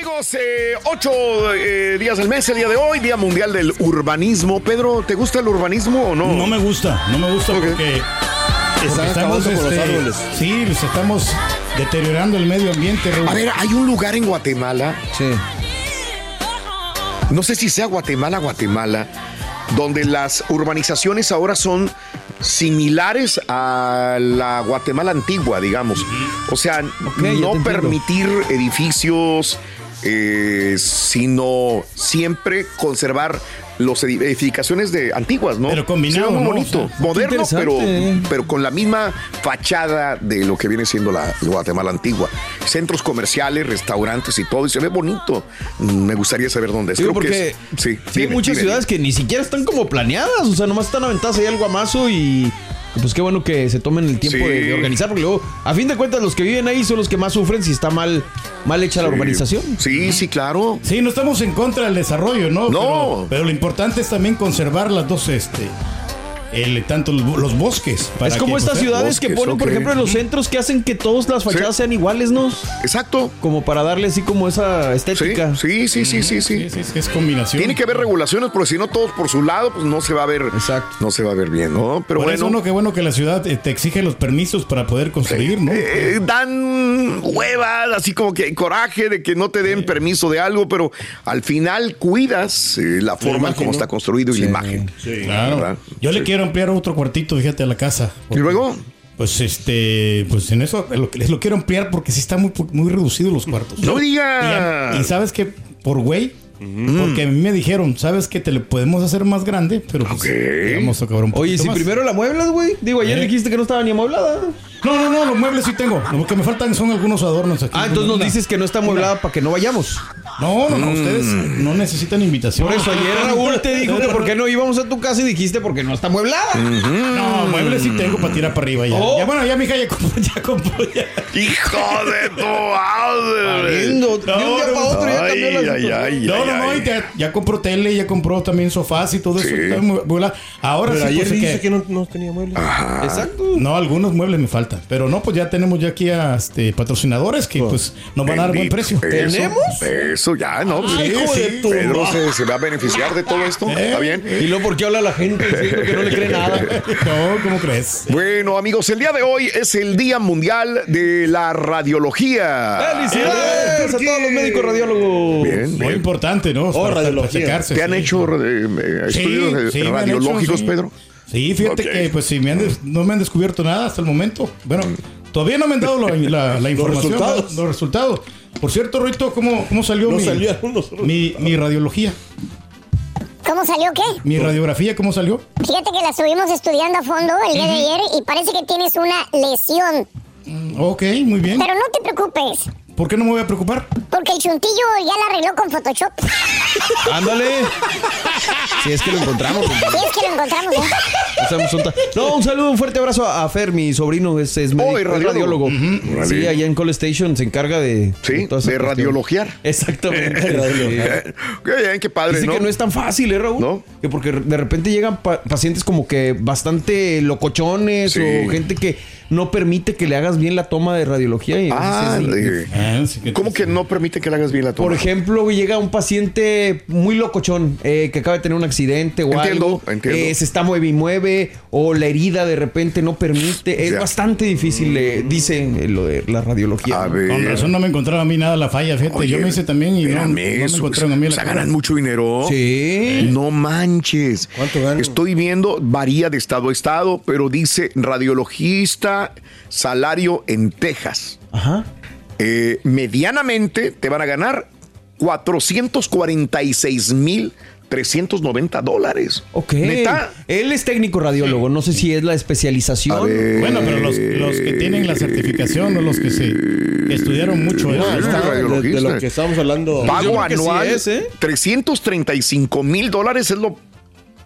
Amigos, eh, ocho eh, días del mes, el día de hoy, Día Mundial del Urbanismo. Pedro, ¿te gusta el urbanismo o no? No me gusta, no me gusta porque, porque Están estamos, con los este, árboles. sí, estamos deteriorando el medio ambiente. Raúl. A ver, hay un lugar en Guatemala. No sé si sea Guatemala, Guatemala, donde las urbanizaciones ahora son similares a la Guatemala antigua, digamos. O sea, no permitir edificios, eh, sino siempre conservar las edificaciones de antiguas, ¿no? Pero combinado, Se ve muy bonito, moderno, pero, pero con la misma fachada de lo que viene siendo la Guatemala antigua. Centros comerciales, restaurantes y todo, y se ve bonito. Me gustaría saber dónde es. Creo que porque es- sí, sí hay muchas dime, ciudades que ni siquiera están como planeadas, o sea, nomás están aventadas ahí al guamazo y pues qué bueno que se tomen el tiempo Sí. de, de organizar, porque luego, a fin de cuentas, los que viven ahí son los que más sufren si está mal, mal hecha la urbanización. Sí, sí, claro. Sí, no estamos en contra del desarrollo, ¿no? No. Pero, pero lo importante es también conservar las dos, este, el, tanto los, bosques. para Es como que, estas pues, ciudades que ponen, por ejemplo, en los centros que hacen que todas las fachadas Sí. sean iguales, ¿no? Exacto. Como para darle así como esa Sí, estética. sí, sí, sí, sí, sí. Sí, sí, sí, es combinación. Tiene que haber regulaciones, porque si no todos por su lado, pues no se va a ver. Exacto. No se va a ver bien, ¿no? Pero Por bueno. eso, no, qué bueno que la ciudad eh, te exige los permisos para poder construir, ¿no? Eh, dan huevas, así como que coraje de que no te den permiso de algo, pero al final cuidas eh, la forma en cómo está construido y la imagen. Claro. ¿verdad? Yo le Sí. Quiero ampliar otro cuartito, fíjate, a la casa. Y luego, Pues este, pues en eso lo, les lo quiero ampliar porque sí está muy, muy reducido los cuartos. no digas. y sabes que por güey, porque a mí me dijeron, sabes que te lo podemos hacer más grande, pero pues, Ok. le vamos a cobrar un Oye, si más. primero la mueblas, güey. Digo, ayer Eh. dijiste que no estaba ni amueblada. No, no, no, los muebles sí tengo. Lo que me faltan son algunos adornos aquí. Ah, entonces nos dices que no está amueblada para que no vayamos. No, no, no, ustedes Mm. no necesitan invitación. Por eso ayer Raúl te dijo que por qué no íbamos a tu casa y dijiste porque no está amueblada. No, muebles sí tengo para tirar para arriba ya. Oh. Ya bueno, ya mi hija ya compró, ya compró ya. Hijo de tu madre. Lindo. De un día para otro ya cambió la ay, No, ay, no, no, ay. y ya, ya compró tele, ya compró también sofás y todo eso. Sí. Ahora Pero sí, ayer pues, dice que- que no, no tenía muebles. Exacto. No, algunos muebles me faltan. Pero no, pues ya tenemos ya aquí a este, patrocinadores que pues nos van a dar buen precio. ¿Tenemos? Eso ya, ¿no? Ay, hijo de tu Pedro ma- se, se va a beneficiar de todo esto. Eh. ¿Está bien? Y luego, ¿por qué habla la gente diciendo que no le cree nada? No, ¿cómo crees? Bueno, amigos, el día de hoy es el Día Mundial de la Radiología. ¡Felicidades a todos los médicos radiólogos! Bien, Muy bien. importante, ¿no? Para radiología. ¿Te han sí. hecho eh, eh, Sí, estudios eh, sí, me han radiológicos, hecho, sí. Pedro? Sí, fíjate que pues sí, me han des- no me han descubierto nada hasta el momento. Bueno, todavía no me han dado la, la- la información, los resultados. Por cierto, Rito, ¿cómo, cómo salió No mi, mi, mi radiología? ¿Cómo salió qué? Mi radiografía, ¿cómo salió? Fíjate que la estuvimos estudiando a fondo el día de ayer y parece que tienes una lesión. Ok, muy bien. Pero no te preocupes. ¿Por qué no me voy a preocupar? Porque el chuntillo ya la arregló con Photoshop. Ándale. Si es que lo encontramos. compadre. Sí, es que lo encontramos, ¿eh? No, un saludo, un fuerte abrazo a Fer, mi sobrino, es, es médico, Oh, radiólogo. Sí, allá en Call Station se encarga de... Sí, toda esa de radiologiar. Exactamente. Qué bien, qué padre, Dice ¿no? que no es tan fácil, ¿eh, Raúl? No. Que porque de repente llegan pa- pacientes como que bastante locochones Sí. o gente que no permite que le hagas bien la toma de radiología. Y Ah, que- ¿Cómo que no permite que le hagas bien la toma? Por ejemplo, llega un paciente muy locochón eh, que acaba de tener un accidente o Entiendo, algo, entiendo. eh, se está mueve y mueve o la herida de repente no permite. Es Ya. bastante difícil, eh, dicen eh, lo de la radiología. A ver. Con razón no me encontraron a mí nada la falla, fíjate. Oye, yo me hice también y no, me encontraron a mí o la sea, ganan mucho dinero. Sí. No manches. ¿Cuánto ganan? Estoy viendo, varía de estado a estado, pero dice radiologista, salario en Texas. Ajá. Eh, medianamente te van a ganar 446 mil 390 dólares. Ok. ¿Neta? Él es técnico radiólogo. No sé si es la especialización. Ver. Bueno, pero los, los que tienen la certificación o los que se que estudiaron mucho eso. No, Está, de, radiologista. de lo que estamos hablando. Pago que sí anual, es, ¿eh? 335 mil dólares es lo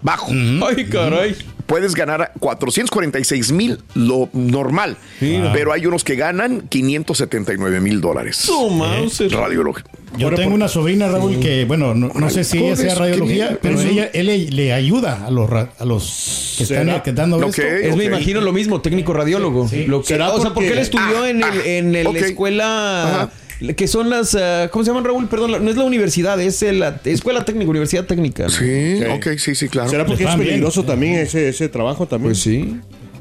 bajo. Ay, caray. Puedes ganar 446 mil, lo normal. Pero hay unos que ganan 579 mil dólares. Su mouse. Radiología. Yo tengo una sobrina, Raúl, que, bueno, no, no sé si ella sea radiología, pero ella, él le, le ayuda a los, a los que están ¿Será? que dando Ok. esto. Es, me imagino lo mismo, técnico radiólogo. Lo que, ¿Será o sea, porque porque- él estudió Ah, en, el, ah, en el escuela. Ajá. Que son las. ah, ¿Cómo se llaman, Raúl? Perdón, no es la universidad, es la escuela técnica, universidad técnica. ¿no? Sí, Ok. ok, sí, sí, claro. ¿Será porque es bien. peligroso también ese, ese trabajo también? Pues sí.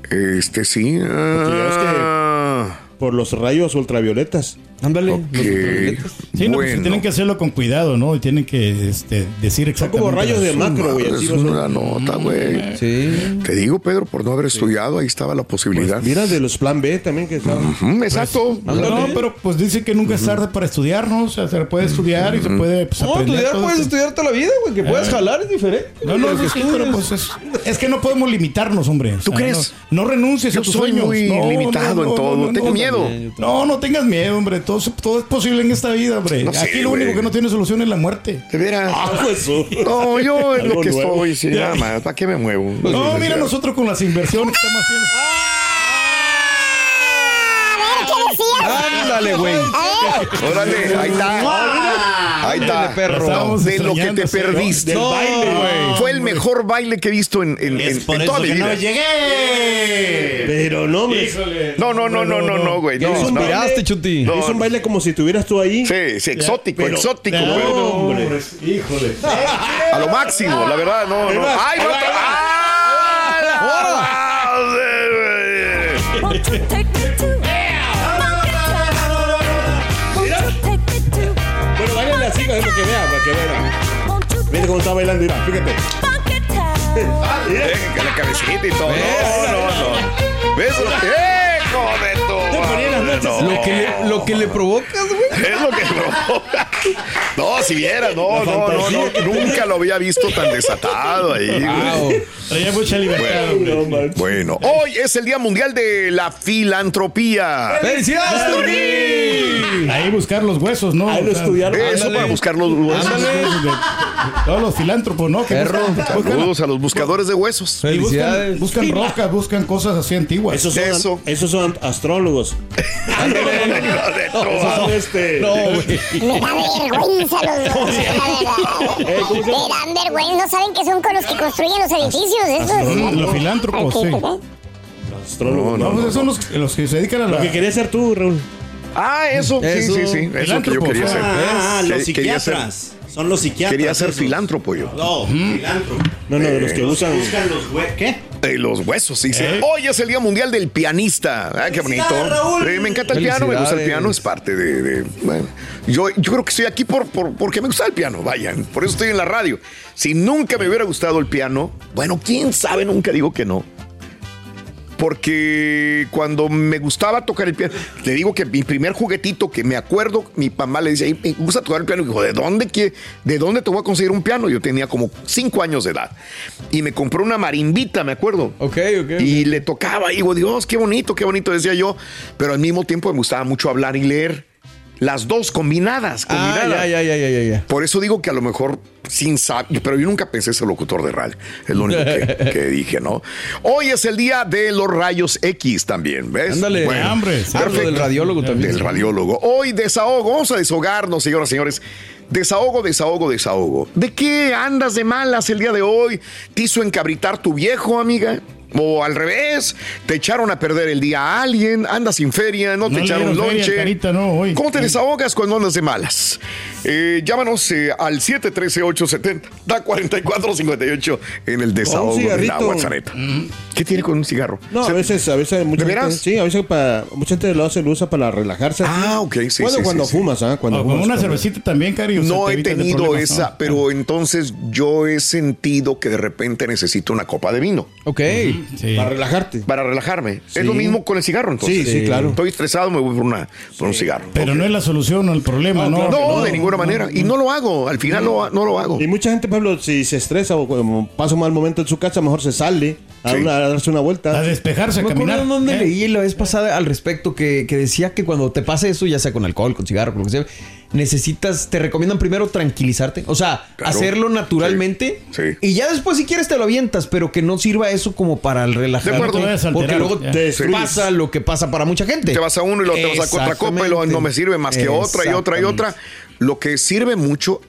Este sí. ya ves que- ah, Por los rayos ultravioletas. Ándale. ok. los ultravioletas. Sí, no, pues, tienen que hacerlo con cuidado, ¿no? Y tienen que este, decir Son como exactamente. rayos de macro, güey. Es una nota, güey. Sí. Te digo, Pedro, por no haber estudiado, ahí estaba la posibilidad. Pues mira, de los plan B también que estaban. Ujú, exacto. No, pero pues dice que nunca es tarde para estudiar, ¿no? O sea, se puede estudiar y se puede pues, No, aprender estudiar puedes esto. estudiar toda la vida, güey. Que puedas jalar es diferente. No, no, que sí, pero pues es, es que no podemos limitarnos, hombre. O ¿Tú sea, crees? No, no renuncies Yo a tus soy sueños. muy No, limitado no, en no, todo. no, Tengo no, miedo. No, no tengas miedo, hombre. Todo, se- todo es posible en esta vida, hombre. No sé, Aquí lo güey. único que no tiene solución es la muerte. De veras. Ah, pues, oh. No, yo es lo que nuevo. estoy, sí, nada más. ¿Para qué me muevo? No, mira nosotros con las inversiones que estamos haciendo. A ver, ¿qué decías? Ándale, güey. Órale, ahí está. Ahí está. Perro. De lo que te perdiste. Del baile, güey. Fue el mejor baile que he visto en, en, en- en toda mi vida. llegué. Pero no, me. No, no, no, no, no, no, güey. No, Hizo un no. Miraste, Chuti. No, Hizo un baile como si estuvieras tú ahí. Sí, sí, exótico, pero- exótico. No, güey. hombre. Híjole. A lo máximo, la verdad, no, no. ¡Ay, no! ¡Ah! Bailale así, para que vea, para que vea. Mira cómo está bailando, mira, fíjate. Venga, la cabecita y todo. No, no, no. ¿Ves? ¡Hijo de tu madre! No. Lo que le, lo que le provocas, güey. Es lo que provoca. No, si vieras, no, no, no, no, nunca lo había visto tan desatado ahí. güey. Wow. Traía mucha libertad, hombre. No, manches. Bueno, hoy es el Día Mundial de la Filantropía. ¡Felicidades, Ahí buscar los huesos, ¿no? Ahí lo O sea, estudiaron. Eso Ándale. para buscar los huesos. Todos los filántropos, ¿no? Perro. Saludos a los buscadores de huesos. y buscan, Felicidades. buscan rocas, buscan cosas así antiguas. Esos son, Eso. esos son astrólogos. Esos son este. No, güey. Me da vergüenza los dos, la verdad. Eh, ¿cómo se Me dan vergüenza. No saben que son con los que construyen los edificios. Los filántropos, sí. Astrólogos. No, pues esos son los, los que se dedican a Lo la... que querías ser tú, Raúl. Ah, eso, sí, Eso. sí, sí. Eso que yo quería ser. Ah, los ser- psiquiatras. Son los psiquiatras. Quería ser esos. filántropo yo. No, filántropo. No, no, de los que usan. Buscan los hue- ¿Qué? De los huesos, sí, sí. ¿Eh? Hoy es el Día Mundial del Pianista. Ah, qué bonito. Eh, me encanta el piano, me gusta el piano, es parte de. de- bueno, yo, yo creo que estoy aquí por, por- porque me gusta el piano, vayan. Por eso estoy en la radio. Si nunca me hubiera gustado el piano, bueno, quién sabe, nunca digo que no. Porque cuando me gustaba tocar el piano, le digo que mi primer juguetito que me acuerdo, mi mamá le dice, "Ay, me gusta tocar el piano. Y dijo, ¿de dónde, quie- ¿de dónde te voy a conseguir un piano? Yo tenía como cinco años de edad. Y me compró una marimbita, me acuerdo. Ok, ok. Y le tocaba, y digo, Dios, qué bonito, qué bonito, decía yo. Pero al mismo tiempo me gustaba mucho hablar y leer. Las dos combinadas, Ah, combinadas. ya, ya, ya. Por eso digo que a lo mejor sin saber, pero yo nunca pensé ser locutor de radio. Es lo único que, que dije, ¿no? Hoy es el día de los rayos X también, ¿ves? Ándale. hambre, sí. Ah, lo del radiólogo también. Del radiólogo. Hoy desahogo, vamos a desahogarnos, señoras y señores. Desahogo, desahogo, desahogo. ¿De qué andas de malas el día de hoy? ¿Te hizo encabritar tu viejo, amiga? O al revés, te echaron a perder el día a alguien, andas sin feria, no te No echaron lonche. Carita, no, hoy. ¿Cómo te desahogas cuando andas de malas? Eh, llámanos eh, al 713-870-4458 en el desahogo de la. WhatsApp. ¿Qué tiene con un cigarro? No, a Se- veces, a veces mucha ¿De gente, sí, a veces para, mucha gente lo hace, lo usa para relajarse. Ah, ok, sí, Bueno, sí, cuando sí, sí. fumas, ¿ah? Cuando O con fumas, una cuando- cervecita también, Cari. o sea, No te he tenido esa, ¿no? pero entonces yo he sentido que de repente necesito una copa de vino. Ok. Sí. Para relajarte. Para relajarme. Sí. Es lo mismo con el cigarro, entonces. Sí, sí, claro. Estoy estresado, me voy por, una, por un cigarro. Pero no es la solución al problema, ¿no? No, de ninguna manera. Y no lo hago. Al final no, no lo hago. Y mucha gente, ejemplo, si se estresa o pasa un mal momento en su casa, mejor se sale a, Sí. una- a darse una vuelta. A despejarse, a Me acuerdo caminar. dónde ¿eh? leí la vez pasada al respecto que, que decía que cuando te pasa eso, ya sea con alcohol, con cigarro, con lo que sea, necesitas, te recomiendan primero tranquilizarte. O sea, Claro. hacerlo naturalmente. Sí, sí. Y ya después, si quieres, te lo avientas, pero que no sirva eso como para el relajarte. De acuerdo. No Porque luego ya. te Sí. pasa lo que pasa para mucha gente. Te vas a uno y luego te vas a otra copa y luego no me sirve más que otra y otra y otra. Lo que sirve mucho,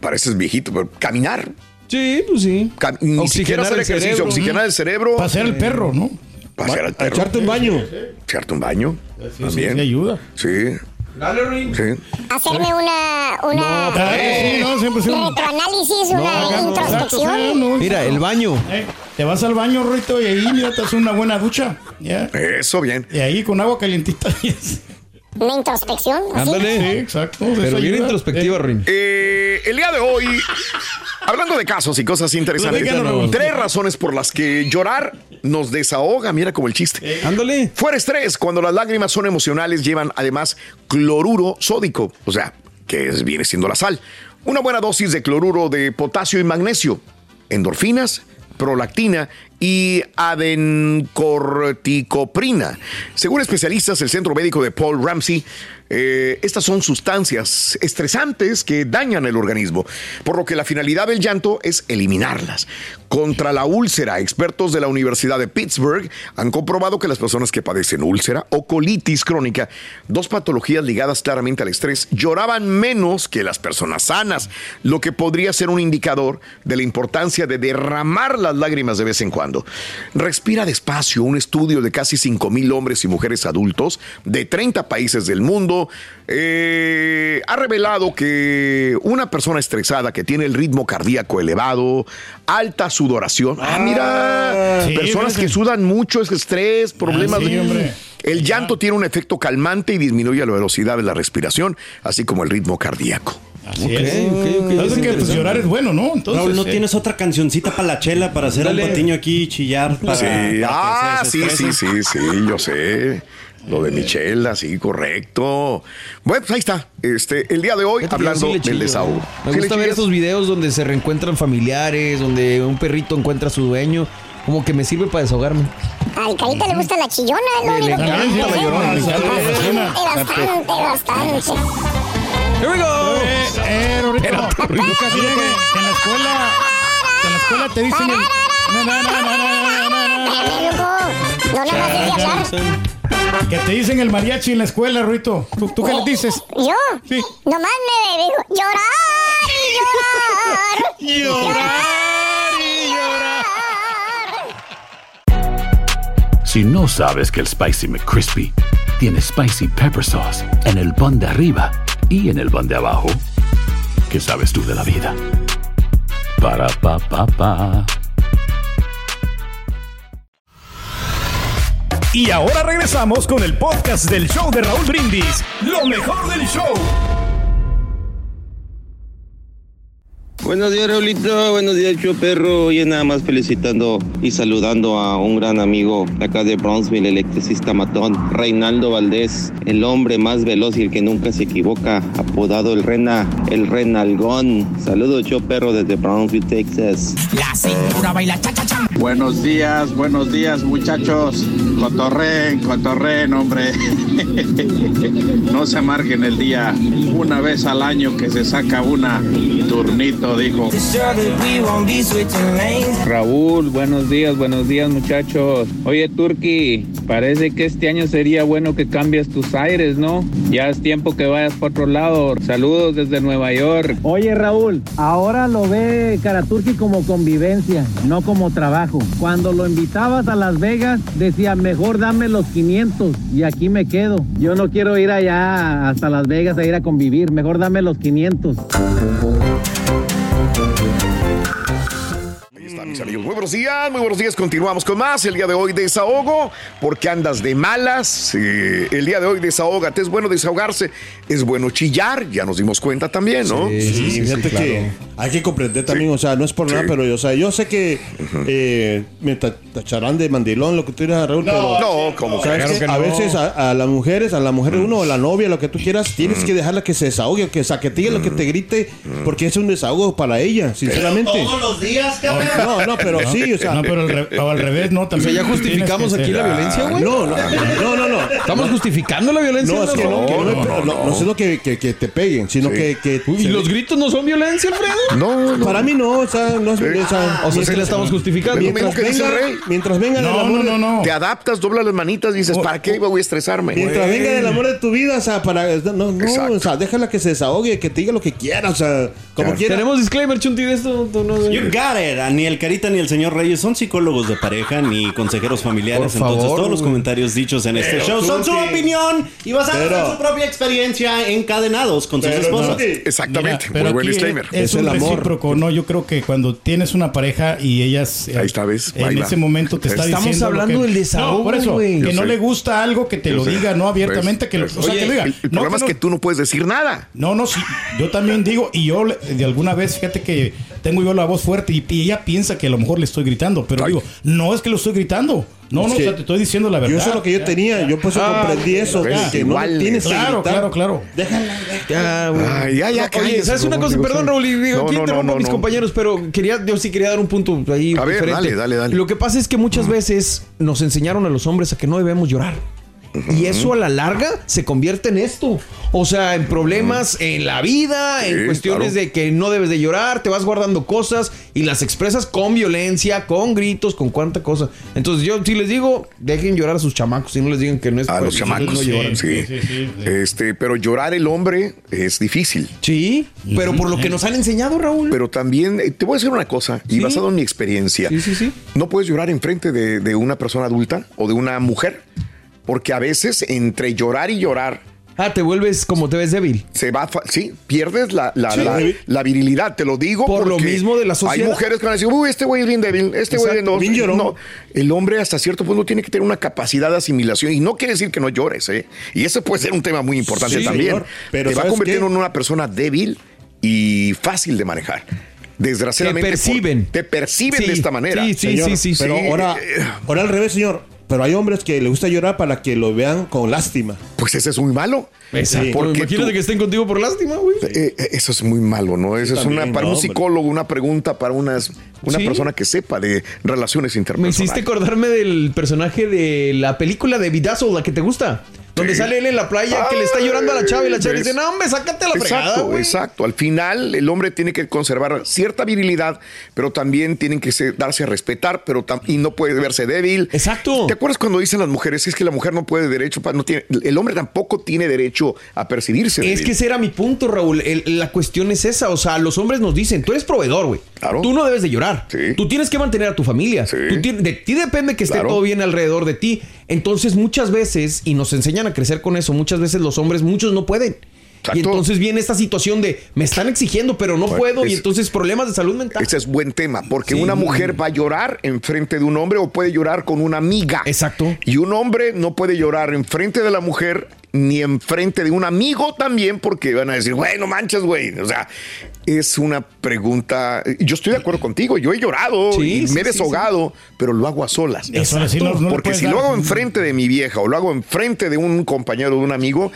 pareces viejito, pero caminar. Sí, pues sí. Cam- ni siquiera hacer el ejercicio, cerebro. oxigenar el cerebro. Pasear el perro, ¿no? Pasear al A perro. echarte un baño. Echarte un baño. Sí, También. sí, ayuda. Sí, Dale, Rin. sí. Hacerme una, una Ah, sí, no, siempre sí. retroanálisis, una Exacto, sí, introspección. no. Mira, el baño. Eh, te vas al baño, Rito, y ahí mira, te haces una buena ducha. Ya. Eso bien. Y ahí con agua calientita. sí, Una introspección. Ándale. exacto. Pero bien ayuda. introspectiva, Eh, Rin. Eh, el día de hoy, hablando de casos y cosas interesantes, tres razones por las que llorar nos desahoga, mira como el chiste. Ándale. Fuera estrés, cuando las lágrimas son emocionales, llevan además cloruro sódico, o sea, que es- viene siendo la sal. Una buena dosis de cloruro de potasio y magnesio, endorfinas, prolactina y adencorticoprina. Según especialistas del Centro Médico de Paul Ramsey, eh, estas son sustancias estresantes que dañan el organismo, por lo que la finalidad del llanto es eliminarlas. Contra la úlcera, expertos de la Universidad de Pittsburgh han comprobado que las personas que padecen úlcera o colitis crónica, dos patologías ligadas claramente al estrés, lloraban menos que las personas sanas, lo que podría ser un indicador de la importancia de derramar las lágrimas de vez en cuando. Respira despacio, un estudio de casi 5 mil hombres y mujeres adultos de 30 países del mundo eh, ha revelado que una persona estresada que tiene el ritmo cardíaco elevado, alta sudoración, ah, mira, Sí, personas que sudan mucho, es estrés, problemas. Ah, sí, hombre. El llanto tiene un efecto calmante y disminuye la velocidad de la respiración, así como el ritmo cardíaco. Así Ok, es. ok, ok, Entonces es que pues, llorar es bueno, ¿no? Entonces, Raúl, ¿no eh, tienes otra cancioncita para la chela para hacer Dale. un patiño aquí y chillar? Para, Sí, para ah, sí, sí, sí, sí, yo sé. Lo de Michelle, sí, correcto. Bueno, pues ahí está. Este, el día de hoy, hablando sí le del chillo. desahogo. Me ¿Sí gusta ver esos videos donde se reencuentran familiares, donde un perrito encuentra a su dueño. Como que me sirve para desahogarme. Al carita le gusta la chillona, es lo Le único que encanta le la gusta. llorona, encanta la Bastante, bastante, bastante. Here we go. Eh, eh, Rorrito, Lucas, mira que en la escuela, en la escuela te dicen el... No, no, no, no, no, no, no, no. No más es de hablar. Que te dicen el mariachi en la escuela, Ruito. ¿Tú, tú qué le dices? ¿Yo? Sí. Nomás me digo, llorar y llorar. Llorar y llorar. Si no sabes que el Spicy McCrispy tiene Spicy Pepper Sauce en el pan de arriba y en el pan de abajo, ¿qué sabes tú de la vida? Para, pa, pa, pa. Y ahora regresamos con el podcast del show de Raúl Brindis. Lo mejor del show. Buenos días, Raulito. Buenos días, Cho Perro. Oye, nada más felicitando y saludando a un gran amigo de acá de Brownsville, electricista matón, Reinaldo Valdés, el hombre más veloz y el que nunca se equivoca, apodado el Rena, el Renalgón. Saludos, Cho Perro, desde Brownsville, Texas. La cintura baila cha cha cha. Buenos días, buenos días muchachos. Cotorren, cotorren, hombre. no se amarguen el día. Una vez al año que se saca una turnito, dijo. Raúl, buenos días, buenos días muchachos. Oye Turki, parece que este año sería bueno que cambies tus aires, ¿no? Ya es tiempo que vayas por otro lado. Saludos desde Nueva York. Oye Raúl, ahora lo ve Karaturki como convivencia, no como trabajo. Cuando lo invitabas a Las Vegas, decía, mejor dame los 500 y aquí me quedo. Yo no quiero ir allá hasta Las Vegas a ir a convivir, mejor dame los 500. Muy buenos días, muy buenos días. Continuamos con más. El día de hoy desahogo, porque andas de malas. Eh, el día de hoy desahógate. Es bueno desahogarse, es bueno chillar. Ya nos dimos cuenta también, ¿no? Sí, sí, fíjate que hay que comprender también, o sea, no es por nada, pero o sea, yo sé que eh, me ta- tacharán de mandilón lo que tú digas, Raúl, pero no, como ¿sabes claro a no. veces a, a las mujeres, a la mujer de uno, o la novia, lo que tú quieras, tienes que dejarla que se desahogue, que saquetille lo que te grite, porque es un desahogo para ella, sinceramente. Todos los días, cabrón. No, no, pero sí, o sea. No, pero al, re- o al revés, ¿no? También O sea, ¿ya justificamos aquí la violencia, güey? No, no, no, no, no. ¿Estamos justificando la violencia? No, es que no, que no, no, no, no, no es lo que, que, que te peguen, sino que, que ¿Y se- los gritos no son violencia, Alfredo? No, no. Para mí no, o sea, no es, o sea, O sea, sí la estamos justificando. Mientras venga, rey. mientras venga del No, amor, no, no, no. Te adaptas, doblas las manitas y dices, ¿para qué voy a estresarme? mientras venga del amor de tu vida, o sea, para no, no, o sea, déjala que se desahogue, que te diga lo que quiera, o sea, como quiera. Tenemos disclaimer, Chunti, de esto. no- You got it. Ni el Ni el señor Reyes son psicólogos de pareja ni consejeros familiares. Por favor, entonces, todos los comentarios dichos en este Pero show son su opinión y basados en su propia experiencia encadenados con sus esposas. no. Exactamente. Mira, pero Muy buen aquí disclaimer. Es, Es un el amor. recíproco, ¿no? Yo creo que cuando tienes una pareja y ellas eh, Ahí está, ¿ves? En ese momento te está Estamos diciendo lo hablando que- del desahogo, No, por eso, güey. que Yo no sé. le gusta algo que te Yo lo sé. diga, no abiertamente, que lo, o sea, Oye, que lo diga. El, el No, problema que es que tú no puedes decir nada. No, no, sí. Yo también digo, y yo de alguna vez, fíjate que tengo yo la voz fuerte y, y ella piensa que a lo mejor le estoy gritando, pero Ay. digo, no es que lo estoy gritando. No, Es no, o sea, te estoy diciendo la verdad. Yo eso es lo que yo tenía, yo por eso Ah, comprendí eso, que igual, tienes que Claro, gritar. claro, claro. Déjala, Ya, güey. Ay, ya, ya, Oye, ¿sabes una cosa? digo, Perdón. Raúl, y digo, No, aquí no, interrumpo no, a mis no. compañeros, pero quería, yo sí quería dar un punto ahí A ver, dale, dale, dale. Lo que pasa es que muchas veces nos enseñaron a los hombres a que no debemos llorar. Y eso a la larga se convierte en esto. O sea, en problemas en la vida, Sí, en cuestiones claro. de que no debes de llorar, te vas guardando cosas y las expresas con violencia, con gritos, con cuánta cosa. Entonces yo sí les digo, dejen llorar a sus chamacos y no les digan que no es A pues, los chamacos. no lloran. sí. sí, sí, sí. Este, pero llorar el hombre es difícil. Sí, pero por lo que nos han enseñado, Raúl. Pero también, eh, te voy a decir una cosa, y Sí. basado en mi experiencia, Sí, sí, sí. no puedes llorar enfrente de, de una persona adulta o de una mujer, porque a veces entre llorar y llorar Ah, te vuelves como te ves débil. se va, sí, pierdes la, la, Sí. la- la virilidad, te lo digo. Por lo mismo de la sociedad. Hay mujeres que van a decir, uy, este güey es bien débil, este güey no, no. El hombre hasta cierto punto tiene que tener una capacidad de asimilación y no quiere decir que no llores, ¿eh? Y eso puede ser un tema muy importante Sí, también. señor. Pero te va ¿sabes convirtiendo qué? en una persona débil y fácil de manejar. Desgraciadamente. Te perciben. por- te perciben Sí, de esta manera. sí, sí, Señor, sí, sí. Pero sí. ahora, ahora al revés, señor. Pero hay hombres que les gusta llorar para que lo vean con lástima. Pues ese es muy malo. Exacto. Porque Imagínate tú- que estén contigo por lástima, güey. Eh, eh, eso es muy malo, ¿no? Eso es también, una, para no, un hombre. psicólogo una pregunta para unas, una Sí. persona que sepa de relaciones Me interpersonales. hiciste acordarme del personaje de la película de Vidazo, la que te gusta. Donde Sí. sale él en la playa que le está llorando a la chava y la chava le dice, no, hombre, sácate la fregada, Exacto, exacto. Al final, el hombre tiene que conservar cierta virilidad, pero también tienen que ser- darse a respetar, pero y no puede verse débil. Exacto. ¿Te acuerdas cuando dicen las mujeres es que la mujer no puede derecho, no tiene, el hombre tampoco tiene derecho a percibirse Es débil? que ese era mi punto, Raúl. El- la cuestión es esa. O sea, los hombres nos dicen, tú eres proveedor, güey. Claro. Tú no debes de llorar. Sí. Tú tienes que mantener a tu familia. Sí. Tú de ti depende que esté Claro. todo bien alrededor de ti. Entonces, muchas veces, y nos enseñan a crecer con eso, muchas veces los hombres, muchos no pueden. Y Exacto. entonces viene esta situación de, me están exigiendo, pero no Bueno, puedo. y es- entonces problemas de salud mental. Ese es buen tema, porque Sí. una mujer va a llorar en frente de un hombre o puede llorar con una amiga. Exacto. Y un hombre no puede llorar en frente de la mujer ni enfrente de un amigo también, porque van a decir, güey, no manches, güey. O sea, es una pregunta. Yo estoy de acuerdo contigo. Yo he llorado Sí, y sí, me he sí, desahogado, pero lo hago a solas. Le porque si lo hago enfrente de mi vieja o lo hago enfrente de un compañero de un amigo.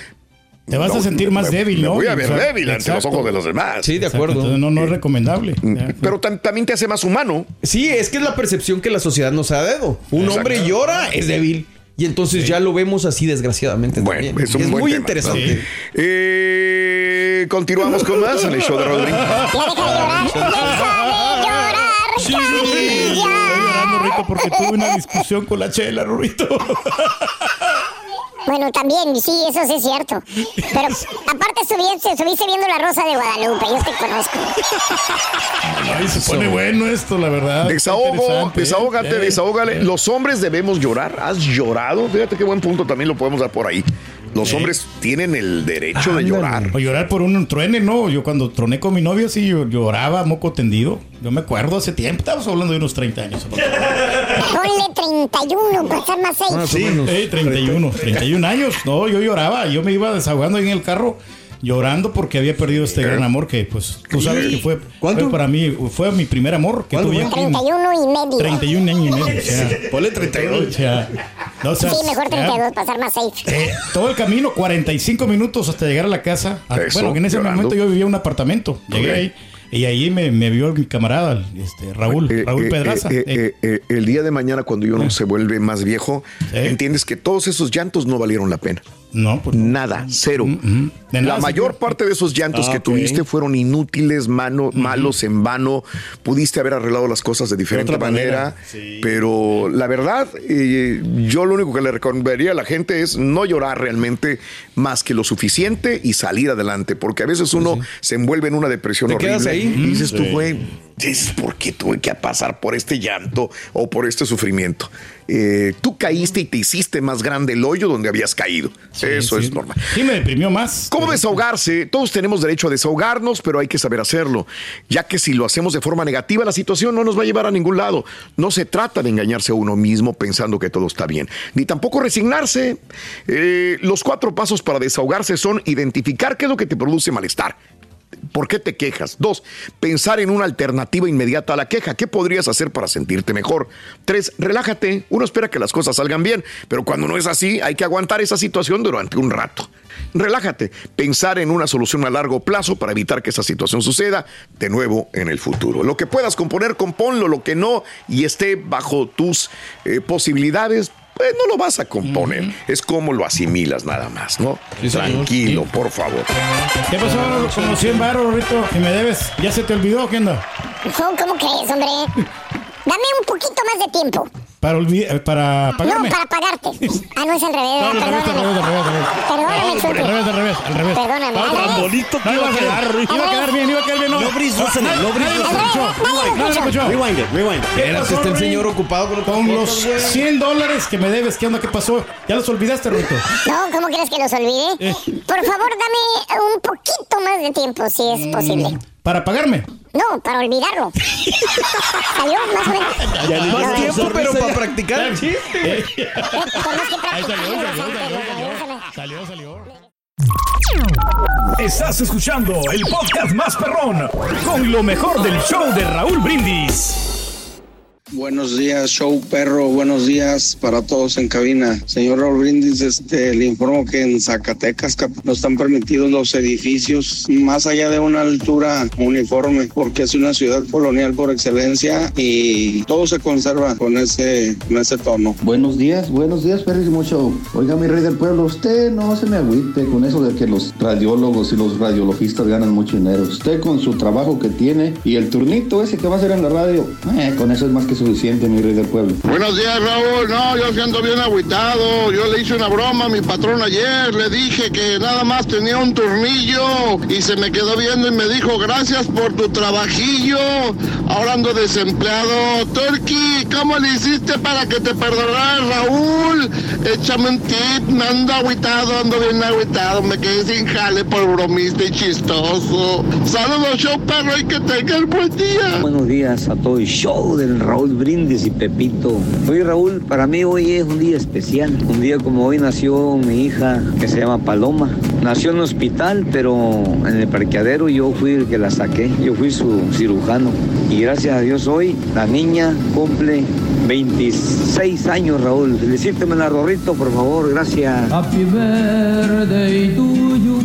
Te vas no, a sentir más me- débil, me ¿no? voy a ver O sea, débil ante los exacto. ojos de los demás. Sí, de Exacto, acuerdo. entonces no, no es recomendable. Pero tam- también te hace más humano. Sí, es que es la percepción que la sociedad nos ha dado. Un Exacto. hombre llora, es débil. Y entonces ya lo vemos así, desgraciadamente. Bueno, también. es un es buen muy tema. interesante. Sí. Eh, continuamos con más en el show de Rodrigo. Sí, llorando, Rito, porque tuve una discusión con la chela, Rito. Bueno, también, sí, eso sí es cierto. Pero aparte estuviste, estuviste viendo La Rosa de Guadalupe, yo te conozco. Ay, se pone bueno esto, la verdad. Desahogo, ¿eh? desahógate, Eh, desahógale. Los hombres debemos llorar. ¿Has llorado? Fíjate qué buen punto también lo podemos dar por ahí. Los Eh. hombres tienen el derecho de llorar. O llorar por un truene, ¿no? Yo cuando troné con mi novia, sí, yo lloraba moco tendido. Yo me acuerdo hace tiempo, estábamos hablando de unos 30 años. Ponle 31 para ser más safe. Sí, eh, 31, 31 años. No, yo lloraba, yo me iba desahogando ahí en el carro, llorando porque había perdido este gran amor que, pues, tú sabes que fue, fue para mí, fue mi primer amor que tuve aquí en 31 y medio. 31 años y medio. O sea, Ponle 32. o sea, no, o sea, Sí, mejor ya, 32 para ser más safe. eh, todo el camino, 45 minutos hasta llegar a la casa. Ah, Eso, bueno, en ese llorando. momento yo vivía en un apartamento. Llegué ahí y ahí me, me vio mi camarada, este, Raúl, Eh, Raúl eh, Pedraza. eh, Eh, eh, eh, el día de mañana, cuando uno se vuelve más viejo, entiendes que todos esos llantos no valieron la pena. No, pues nada, cero. De la nada mayor parte de esos llantos Ah, que ok. tuviste fueron inútiles, mano- malos, en vano. Pudiste haber arreglado las cosas de diferente manera, manera, pero la verdad, eh, yo lo único que le recomendaría a la gente es no llorar realmente más que lo suficiente y salir adelante, porque a veces uno se envuelve en una depresión Te horrible quedas ahí. y dices tú, güey, dices, ¿por qué tuve que pasar por este llanto o por este sufrimiento? Eh, tú caíste y te hiciste más grande el hoyo donde habías caído. Eso sí. es normal. Sí, me deprimió más. ¿Cómo desahogarse? Todos tenemos derecho a desahogarnos, pero hay que saber hacerlo, ya que si lo hacemos de forma negativa, la situación no nos va a llevar a ningún lado. No se trata de engañarse a uno mismo pensando que todo está bien, ni tampoco resignarse. Eh, los cuatro pasos para desahogarse son identificar qué es lo que te produce malestar. ¿Por qué te quejas? Dos, pensar en una alternativa inmediata a la queja. ¿Qué podrías hacer para sentirte mejor? Tres, relájate. Uno espera que las cosas salgan bien, pero cuando no es así, hay que aguantar esa situación durante un rato. Relájate. Pensar en una solución a largo plazo para evitar que esa situación suceda de nuevo en el futuro. Lo que puedas componer, componlo. Lo que no y esté bajo tus eh, posibilidades, pues no lo vas a componer. Es como lo asimilas nada más, ¿no? Tranquilo, por favor. ¿Qué pasó? Como 100 baros, Rito, y me debes. ¿Ya se te olvidó? ¿Qué onda? No, ¿cómo crees, hombre? Dame un poquito más de tiempo. Para, eh, para pagarme. No, para pagarte. Ah, no es al revés, No, al perdóname. revés, al revés, al revés. Perdóname, Al Chucky. revés, al revés, al revés. Perdóname, No, tan bonito que iba a quedar. Iba a quedar bien, iba a quedar bien. No, No, Brice, no, nadie- no, no, escuchó. Rewind it, rewind it. ¿Qué Espérate, pasó, está el señor ocupado con Con los cosas, güey. 100 dólares que me debes, ¿qué onda? ¿Qué pasó? ¿Ya los olvidaste, Rito? No, ¿cómo crees que los olvide? Eh. Por favor, dame un poquito más de tiempo, si es posible. ¿Para pagarme? No, para olvidarlo. ¿Salió más o menos? Ya ni Más tiempo, pero para practicar el chiste. Eh, Por más que Ahí ¿no? salió. Salió, salió. Estás escuchando el podcast más perrón con lo mejor del show de Raúl Brindis. Buenos días, show perro. Buenos días para todos en cabina. Señor Raúl Brindis, este, le informo que en Zacatecas no están permitidos los edificios más allá de una altura uniforme, porque es una ciudad colonial por excelencia y todo se conserva con ese, con ese tono. Buenos días, buenos días, perrísimo show. Oiga, mi rey del pueblo, usted no se me agüite con eso de que los radiólogos y los radiologistas ganan mucho dinero. Usted con su trabajo que tiene y el turnito ese que va a hacer en la radio, eh, con eso es más que suficiente, mi rey del pueblo. Buenos días, Raúl. No, yo siento bien agüitado. Yo le hice una broma a mi patrón ayer. Le dije que nada más tenía un tornillo y se me quedó viendo y me dijo, gracias por tu trabajillo. Ahora ando desempleado. Turkey, ¿cómo le hiciste para que te perdonara Raúl? Échame un tip. Me ando agüitado, ando bien agüitado. Me quedé sin jale por bromista y chistoso. Saludos, show perro, y que tengan buen día. Buenos días a todo el show del Raúl Raúl Brindis y Pepito. Oye Raúl, para mí hoy es un día especial. Un día como hoy nació mi hija que se llama Paloma. Nació en un hospital, pero en el parqueadero yo fui el que la saqué. Yo fui su cirujano. Y gracias a Dios hoy la niña cumple 26 años, Raúl. Felicíteme la Rorrito, por favor. Gracias. Happy birthday to you.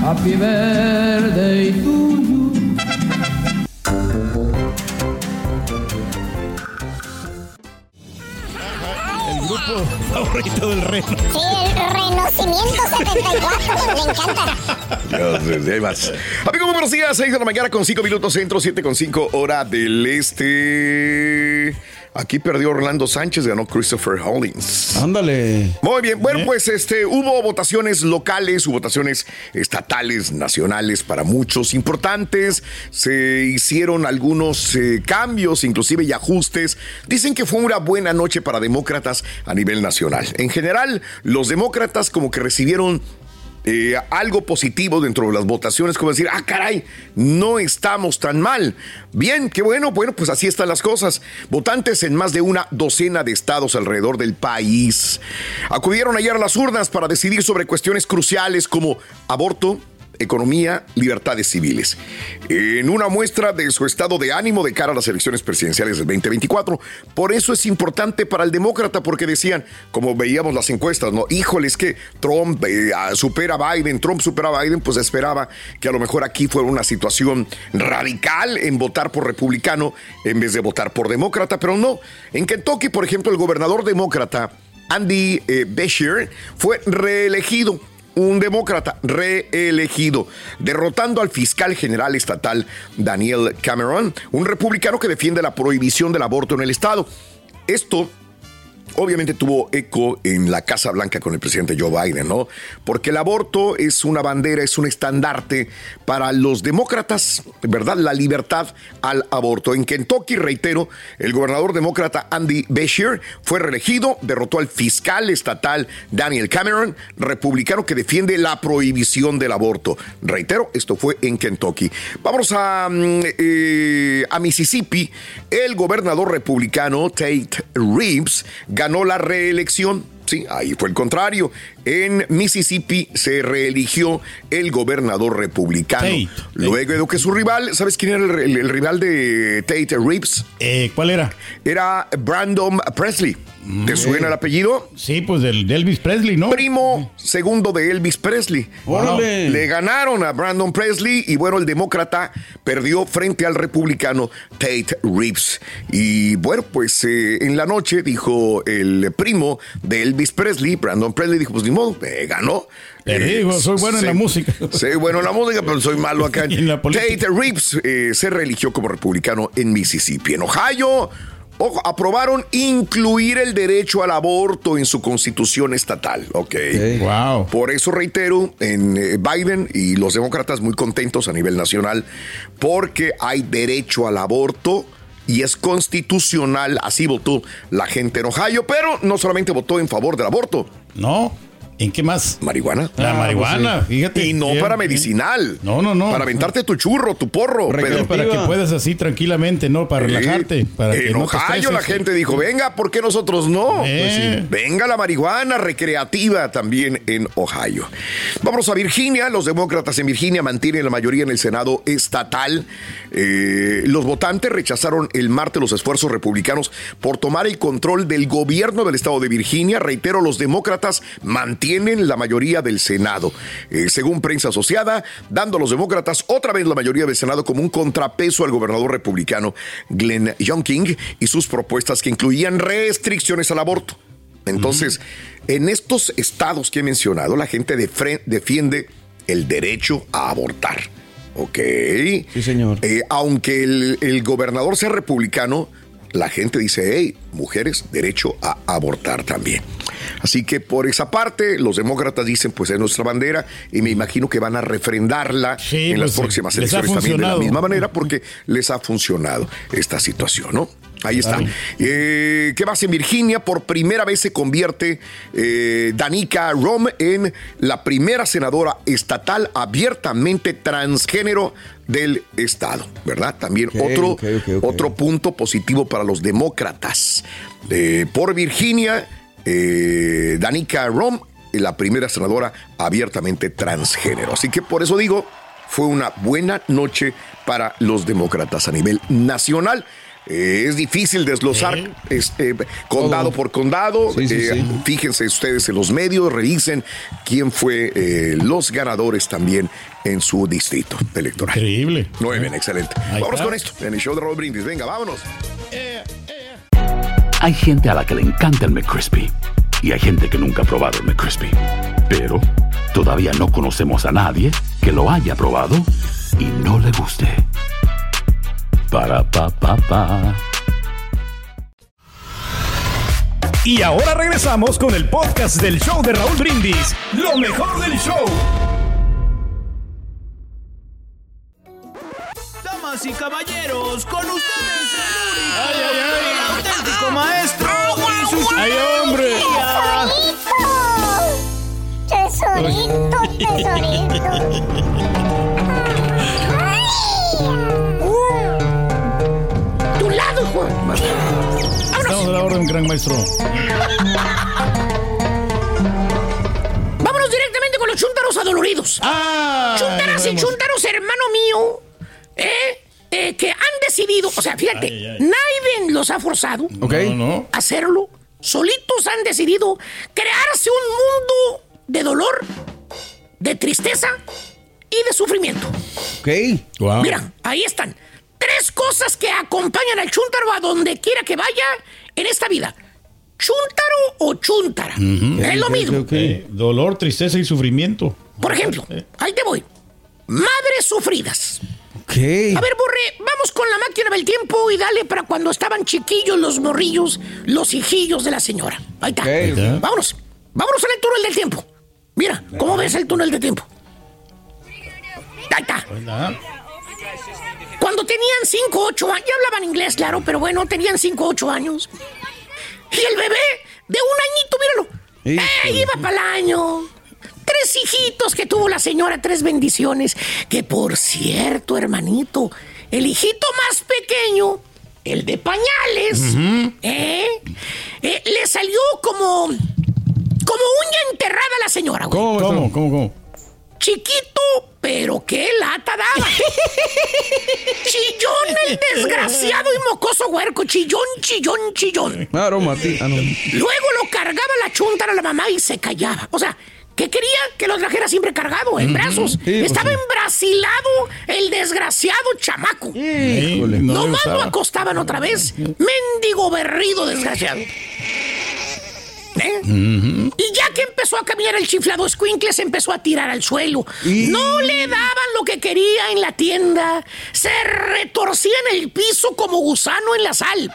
Happy birthday to you. Favorito del reno. Sí, el Renocimiento 74, me encanta. Dios, hay más. Amigos, muy buenos días. 6 de la mañana con 5 minutos centro, 7 con 5 hora del este. Aquí perdió Orlando Sánchez, ganó Christopher Hollins. Ándale. Muy bien, bueno, pues este hubo votaciones locales, hubo votaciones estatales, nacionales para muchos importantes. Se hicieron algunos eh, cambios, inclusive y ajustes. Dicen que fue una buena noche para demócratas a nivel nacional. En general, los demócratas como que recibieron eh, algo positivo dentro de las votaciones, como decir, ah, caray, no estamos tan mal. Bien, qué bueno, bueno, pues así están las cosas. Votantes en más de una docena de estados alrededor del país acudieron ayer a las urnas para decidir sobre cuestiones cruciales como aborto, economía, libertades civiles. En una muestra de su estado de ánimo de cara a las elecciones presidenciales del 2024. Por eso es importante para el demócrata, porque decían, como veíamos las encuestas, ¿no? Híjole, es que Trump eh, supera a Biden, Trump supera a Biden, pues esperaba que a lo mejor aquí fuera una situación radical en votar por republicano en vez de votar por demócrata, pero no. En Kentucky, por ejemplo, el gobernador demócrata Andy eh, Beshear fue reelegido un demócrata reelegido, derrotando al fiscal general estatal Daniel Cameron, un republicano que defiende la prohibición del aborto en el estado. Esto obviamente tuvo eco en la Casa Blanca con el presidente Joe Biden, ¿no? Porque el aborto es una bandera, es un estandarte para los demócratas, ¿verdad? La libertad al aborto. En Kentucky, reitero, el gobernador demócrata Andy Beshear fue reelegido, derrotó al fiscal estatal Daniel Cameron, republicano que defiende la prohibición del aborto. Reitero, esto fue en Kentucky. Vamos a, mm, eh, a Mississippi. El gobernador republicano Tate Reeves ganó la reelección. Sí, ahí fue el contrario. En Mississippi se reeligió el gobernador republicano. Tate. Luego de que su rival, ¿sabes quién era el, el- el rival de Tate Reeves? Eh, ¿Cuál era? Era Brandon Presley. ¿Te suena el apellido? Sí, pues del de Elvis Presley, ¿no? Primo segundo de Elvis Presley. Órale. Le ganaron a Brandon Presley y bueno, el demócrata perdió frente al republicano Tate Reeves. Y bueno, pues eh, en la noche dijo el primo de Elvis Presley, Brandon Presley, dijo, pues ni modo, me ganó. Perdí, Eh, soy bueno en la música. Soy bueno en la música, pero soy malo acá. En la política. Tate Reeves eh, se reeligió como republicano en Mississippi. En Ohio, ojo, aprobaron incluir el derecho al aborto en su constitución estatal. Ok. Wow. Por eso reitero, en eh, Biden y los demócratas muy contentos a nivel nacional porque hay derecho al aborto. Y es constitucional, así votó la gente en Ohio, pero no solamente votó en favor del aborto. No. ¿En qué más? Marihuana. La Ah, marihuana, pues sí. fíjate. Y no Bien, para bien. medicinal. No, no, no. Para aventarte tu churro, tu porro. Pero para que puedas así tranquilamente, ¿no? Para relajarte. Para que en no te Ohio la gente dijo, venga, ¿por qué nosotros no? Eh. Pues sí. Venga la marihuana recreativa también en Ohio. Vamos a Virginia. Los demócratas en Virginia mantienen la mayoría en el Senado estatal. Eh, los votantes rechazaron el martes los esfuerzos republicanos por tomar el control del gobierno del estado de Virginia. Reitero, los demócratas mantienen la mayoría del Senado. Eh, según prensa asociada, dando a los demócratas otra vez la mayoría del Senado como un contrapeso al gobernador republicano Glenn Youngkin y sus propuestas que incluían restricciones al aborto. Entonces, en estos estados que he mencionado, la gente defiende el derecho a abortar. ¿Ok? Sí, señor. Eh, aunque el, el gobernador sea republicano, la gente dice, hey, mujeres, derecho a abortar también. Así que por esa parte, los demócratas dicen, pues es nuestra bandera y me imagino que van a refrendarla en las pues, próximas elecciones también de la misma manera porque les ha funcionado esta situación, ¿no? Ahí está. Eh, ¿Qué más en Virginia? Por primera vez se convierte eh, Danica Rom en la primera senadora estatal abiertamente transgénero del estado, ¿verdad? También otro, otro punto positivo para los demócratas. Eh, por Virginia, Danica Rom, la primera senadora abiertamente transgénero. Así que por eso digo, fue una buena noche para los demócratas a nivel nacional. Eh, es difícil desglosar este, condado por condado. Sí, sí, Eh, sí. Fíjense ustedes en los medios, revisen quién fue eh, los ganadores también en su distrito electoral. Increíble. Muy bien, excelente. Ahí vámonos está. con esto en el show de Raúl Brindis. Venga, vámonos. Hay gente a la que le encanta el McCrispy y hay gente que nunca ha probado el McCrispy. Pero todavía no conocemos a nadie que lo haya probado y no le guste. Para pa pa pa. Y ahora regresamos con el podcast del show de Raúl Brindis. Lo mejor del show. Damas y caballeros, con ustedes el único, el auténtico maestro y su ¡Ay, hombre! Tesorito, lado, Juan. Estamos a la orden, gran maestro. Vámonos directamente con los chúntaros adoloridos. Ah, chúntaras y chúntaros, hermano mío, ¿eh? Eh, que han decidido, o sea, fíjate, Ay, ay. nadie los ha forzado Ok. No, no. a hacerlo. Solitos han decidido crearse un mundo de dolor, de tristeza y de sufrimiento. Ok. Mira, ahí están. Tres cosas que acompañan al chúntaro a donde quiera que vaya en esta vida. ¿Chúntaro o chúntara? Es lo mismo. Eh, dolor, tristeza y sufrimiento. Por ejemplo, ahí te voy. Madres sufridas. Ok. A ver, Borre, vamos con la máquina del tiempo y dale para cuando estaban chiquillos los morrillos, los hijillos de la señora. Ahí está. Ok. Ahí está. Vámonos. Vámonos al túnel del tiempo. Mira, ¿cómo ves el túnel del tiempo? Ahí está. Cuando tenían 5 o 8 años, ya hablaban inglés, claro, pero bueno, tenían 5 o 8 años. Y el bebé de un añito, míralo. Eh, iba para el año. Tres hijitos que tuvo la señora, tres bendiciones. Que por cierto, hermanito, el hijito más pequeño, el de pañales, ¿eh? Eh, le salió como. como uña enterrada a la señora, güey. ¿Cómo, cómo, cómo, cómo? Chiquito, pero qué lata daba. chillón el desgraciado y mocoso huerco. Chillón, chillón, chillón. Claro, Mati. Ah, no. Luego lo cargaba la chuntara a la mamá y se callaba. O sea, ¿qué quería? Que lo trajera siempre cargado, en brazos. Sí, pues Estaba sí. embrasilado el desgraciado chamaco. Híjole. No Nomás lo acostaban otra vez. Mendigo berrido desgraciado. ¿Eh? Y ya que empezó a caminar el chiflado escuincle, se empezó a tirar al suelo. No le daban lo que quería en la tienda. Se retorcía en el piso como gusano en la sal.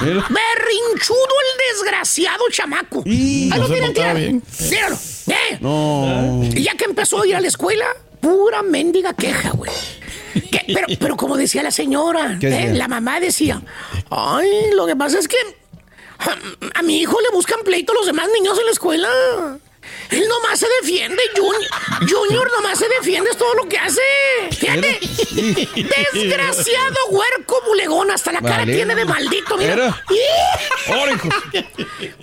Berrinchudo el desgraciado chamaco. Ahí no lo se tienen, portaba tíralo. bien. Tíralo. ¿Eh? No. Y ya que empezó a ir a la escuela, pura mendiga queja, güey. Pero, pero como decía la señora, ¿Qué ¿eh? la mamá decía, ay, lo que pasa es que a, mi hijo le buscan pleito los demás niños en la escuela. Él nomás se defiende, Junior. Junior nomás se defiende, es todo lo que hace. Fíjate. Desgraciado huerco bulegón, hasta la cara Vale. tiene de maldito, mira.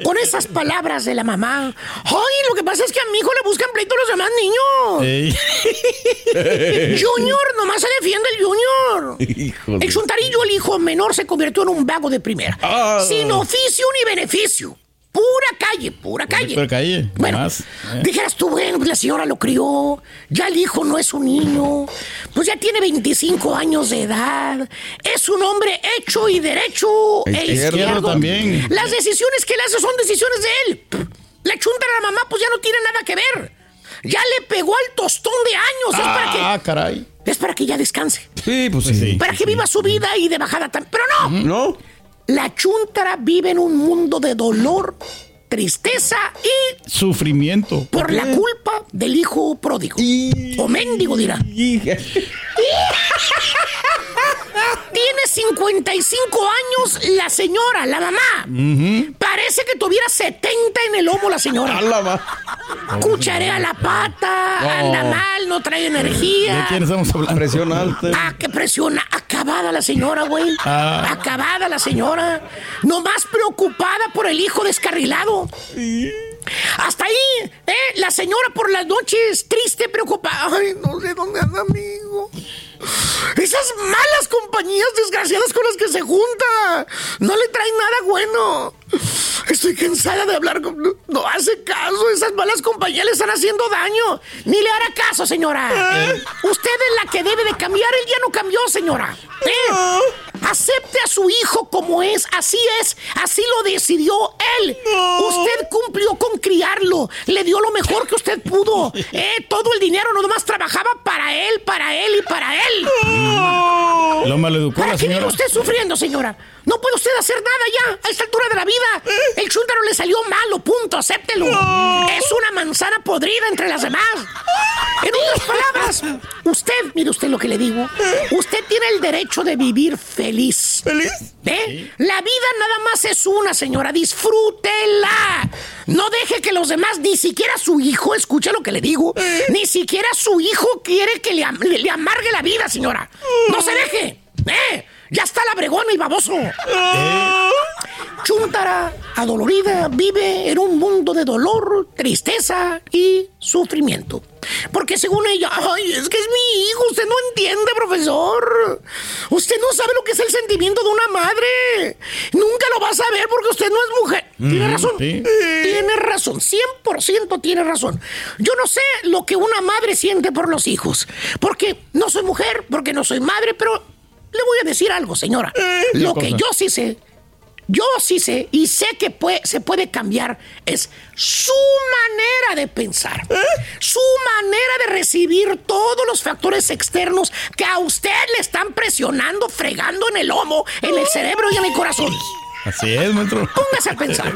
Con esas palabras de la mamá. Ay, lo que pasa es que a mi hijo le buscan pleito los demás niños. Junior, nomás se defiende el Junior. Híjole. El chuntarillo, el hijo menor, se convirtió en un vago de primera. Ah. Sin oficio ni beneficio. Pura calle, pura calle. Pero calle, Bueno, nomás, ¿eh? Dijeras tú, bueno, pues la señora lo crió, ya el hijo no es un niño, pues ya tiene 25 años de edad, es un hombre hecho y derecho E e izquierdo izquierdo. también. Las decisiones que él hace son decisiones de él. La chunta de la mamá, pues ya no tiene nada que ver. Ya le pegó al tostón de años, es para que... Ah, caray. Es para que ya descanse. Sí, pues sí. Para que viva su vida y de bajada también. Pero no. ¿No? La chuntara vive en un mundo de dolor, tristeza y Sufrimiento. por la culpa del hijo pródigo. O mendigo dirá. Tiene 55 años la señora, la mamá. Parece que tuviera 70 en el lomo la señora. Cucharea la pata, Oh. anda mal, no trae energía. ¿De quién estamos hablando? Presión alta. Ah, qué presión. Acabada la señora, güey. Ah. Acabada la señora. Nomás preocupada por el hijo descarrilado. Hasta ahí, ¿eh? La señora por las noches, triste, preocupada. Ay, no sé dónde anda mi hijo. Esas malas compañías desgraciadas con las que se junta. No le traen nada bueno. Estoy cansada de hablar con... No, no hace caso. Esas malas compañías le están haciendo daño. Ni le hará caso, señora. Usted es la que debe de cambiar. Él ya no cambió, señora. ¿Eh? Acepte a su hijo como es. Así es. Así lo decidió él. Usted cumplió con criarlo. Le dio lo mejor que usted pudo. ¿Eh? Todo el dinero nomás trabajaba para él, para él y para él. Lo maleducó ¿Para la qué vive señora. usted sufriendo, señora? No puede usted hacer nada ya a esta altura de la vida. El chúntaro le salió malo, punto, acéptelo. Es una manzana podrida entre las demás. En otras palabras, usted, mire usted lo que le digo, usted tiene el derecho de vivir feliz. ¿Feliz? ¿Eh? La vida nada más es una, señora, disfrútela. No deje que los demás, ni siquiera su hijo, escuche lo que le digo, ni siquiera su hijo quiere que le, am- le- le amargue la vida, señora. No se deje. ¿Eh? Ya está la bregona y baboso. Chuntara, adolorida, vive en un mundo de dolor, tristeza y sufrimiento. Porque según ella, ay, es que es mi hijo, usted no entiende, profesor. Usted no sabe lo que es el sentimiento de una madre. Nunca lo va a saber porque usted no es mujer. Tiene Mm, razón. sí. Tiene razón, 100% tiene razón. Yo no sé lo que una madre siente por los hijos. Porque no soy mujer, porque no soy madre, pero le voy a decir algo, señora. Lo ¿Qué que cosa? yo sí sé, yo sí sé y sé que puede- se puede cambiar es su manera de pensar, su manera de recibir todos los factores externos que a usted le están presionando, fregando en el lomo, en el cerebro y en el corazón. Así es, maestro. Póngase a pensar.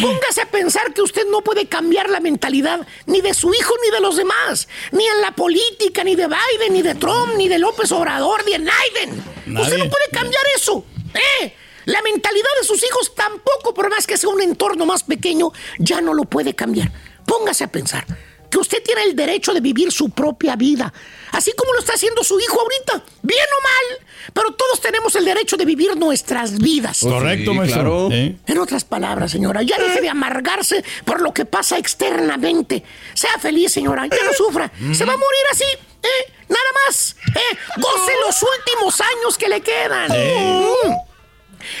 Póngase a pensar que usted no puede cambiar la mentalidad ni de su hijo ni de los demás. Ni en la política, ni de Biden, ni de Trump, ni de López Obrador, ni de Biden. Usted no puede cambiar eso. ¿eh? La mentalidad de sus hijos tampoco, por más que sea un entorno más pequeño, ya no lo puede cambiar. Póngase a pensar que usted tiene el derecho de vivir su propia vida, así como lo está haciendo su hijo ahorita, bien o mal, pero todos tenemos el derecho de vivir nuestras vidas. Correcto, maestro. ¿Eh? En otras palabras, señora, ya deje de amargarse por lo que pasa externamente. Sea feliz, señora, ya no sufra. Se va a morir así, ¿eh? Nada más. ¿eh? Goce los últimos años que le quedan. Mm.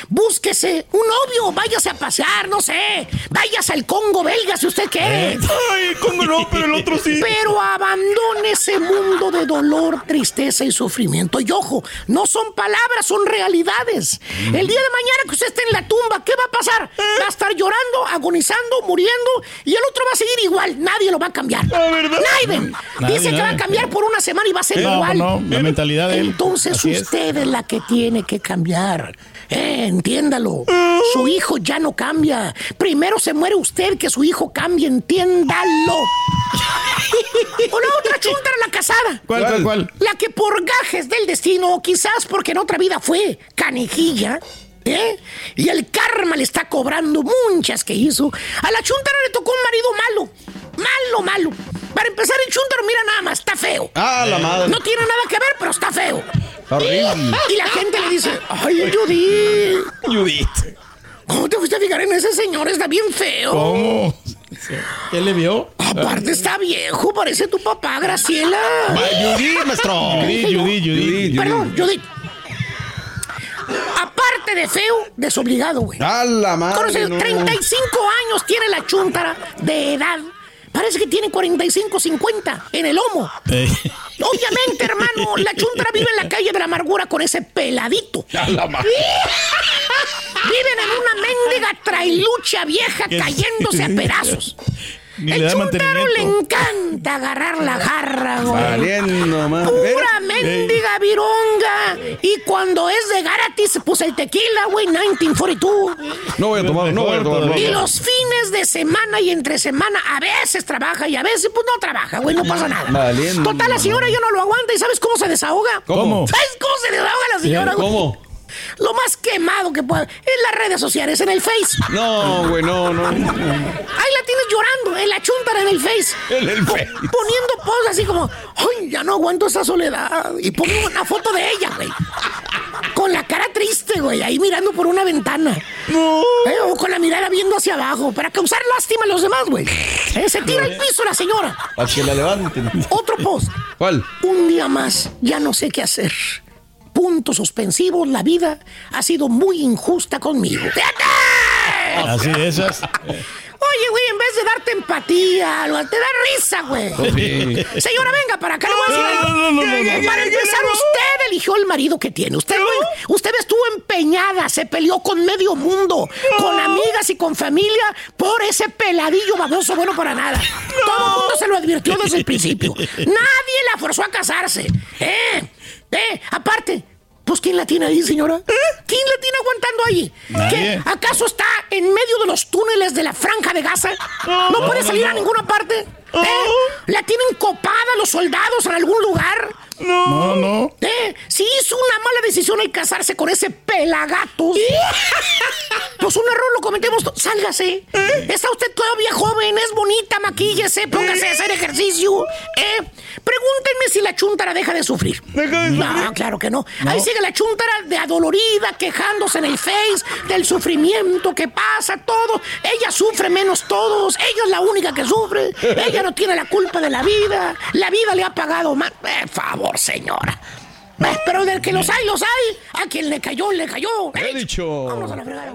Búsquese un novio, váyase a pasear, no sé. Váyase al Congo belga si usted quiere. Eh. Ay, Congo no, pero el otro sí. Pero abandone ese mundo de dolor, tristeza y sufrimiento. Y ojo, no son palabras, son realidades. El día de mañana que usted esté en la tumba, ¿qué va a pasar? Va a estar llorando, agonizando, muriendo y el otro va a seguir igual. Nadie lo va a cambiar. Nadie. Nadie, Dice que va a cambiar por una semana y va a ser No, igual. no, la mentalidad de él. Entonces Así es. usted es la que tiene que cambiar. Eh, entiéndalo. Su hijo ya no cambia. Primero se muere usted que su hijo cambie, entiéndalo. o la otra chuntara la casada. ¿Cuál, cuál, cuál? La que por gajes del destino, o quizás porque en otra vida fue canijilla, ¿eh? Y el karma le está cobrando muchas que hizo. A la chuntara le tocó un marido malo. Malo, malo. Para empezar, el chuntaro, mira nada más, está feo. Ah, la madre. No tiene nada que ver, pero está feo. Horrible. Y la gente le dice, ay, Judith. Judith. ¿Cómo te fuiste a fijar en ese señor? Está bien feo. ¿Cómo? ¿Qué le vio? Aparte está viejo, parece tu papá, Graciela. Judith, maestro. Judith, Judith, Judith. Perdón, Judith. Aparte de feo, desobligado, güey. A la madre. Conoce, no. 35 años tiene la chuntara de edad. Parece que tiene 45, 50 en el lomo. Eh, Obviamente, hermano, la chuntara vive en la calle de la amargura con ese peladito. A la. Viven en una mendiga trailucha vieja cayéndose a pedazos. Ni El le da chuntaro le encanta agarrar la jarra, güey. Valiendo, man. Pura mendiga vironga. Y cuando es de gratis, pues el tequila, güey, 1942. No voy a tomar, no voy a tomar. Y los fines de semana y entre semana, a veces trabaja y a veces pues no trabaja, güey, no pasa nada. Valiendo. Total, la señora ya no lo aguanta y ¿sabes cómo se desahoga? ¿Cómo? ¿Sabes cómo se desahoga la señora, güey? ¿Cómo? Lo más quemado que pueda. En las redes sociales, en el Face. No, güey, no, no. Ahí la tienes llorando, en la chuntara en el Face. En el Face. Poniendo poses así como, ay, ya no aguanto esa soledad. Y pongo una foto de ella, güey. Con la cara triste, güey, ahí mirando por una ventana. Eh, o con la mirada viendo hacia abajo, para causar lástima a los demás, güey. Eh, se tira al piso la señora. Para que la levanten. Otro post. ¿Cuál? Un día más, ya no sé qué hacer. Puntos suspensivos, la vida ha sido muy injusta conmigo. Así de esas. Oye, güey, en vez de darte empatía, te da risa, güey. Sí. Señora, venga para acá. No, no, no. Para empezar, usted eligió el marido que tiene. Usted, usted estuvo empeñada, se peleó con medio mundo, con amigas y con familia por ese peladillo baboso bueno para nada. Todo el mundo se lo advirtió desde el principio. Nadie la forzó a casarse. ¿Eh? ¿Eh? Aparte. Pues ¿quién la tiene ahí, señora? ¿Quién la tiene aguantando ahí? Nadie. ¿Qué? ¿Acaso está en medio de los túneles de la franja de Gaza? ¿No puede salir a ninguna parte? ¿Eh? ¿La tienen copada los soldados en algún lugar? No, no. ¿Eh? Si hizo una mala decisión al casarse con ese pelagatos, pues un error lo cometemos. Sálgase. Está usted todavía joven, es bonita, maquíllese, póngase a hacer ejercicio. ¿Eh? Pregúntenme si la chuntara deja de sufrir. No, claro que no. Ahí sigue la chuntara de adolorida, quejándose en el Face del sufrimiento que pasa, todo. Ella sufre menos todos. Ella es la única que sufre. Ella no tiene la culpa de la vida. La vida le ha pagado más. Eh, favor, señora. Pero del que los hay, los hay. A quien le cayó, le cayó. He dicho. Vámonos a la fregada.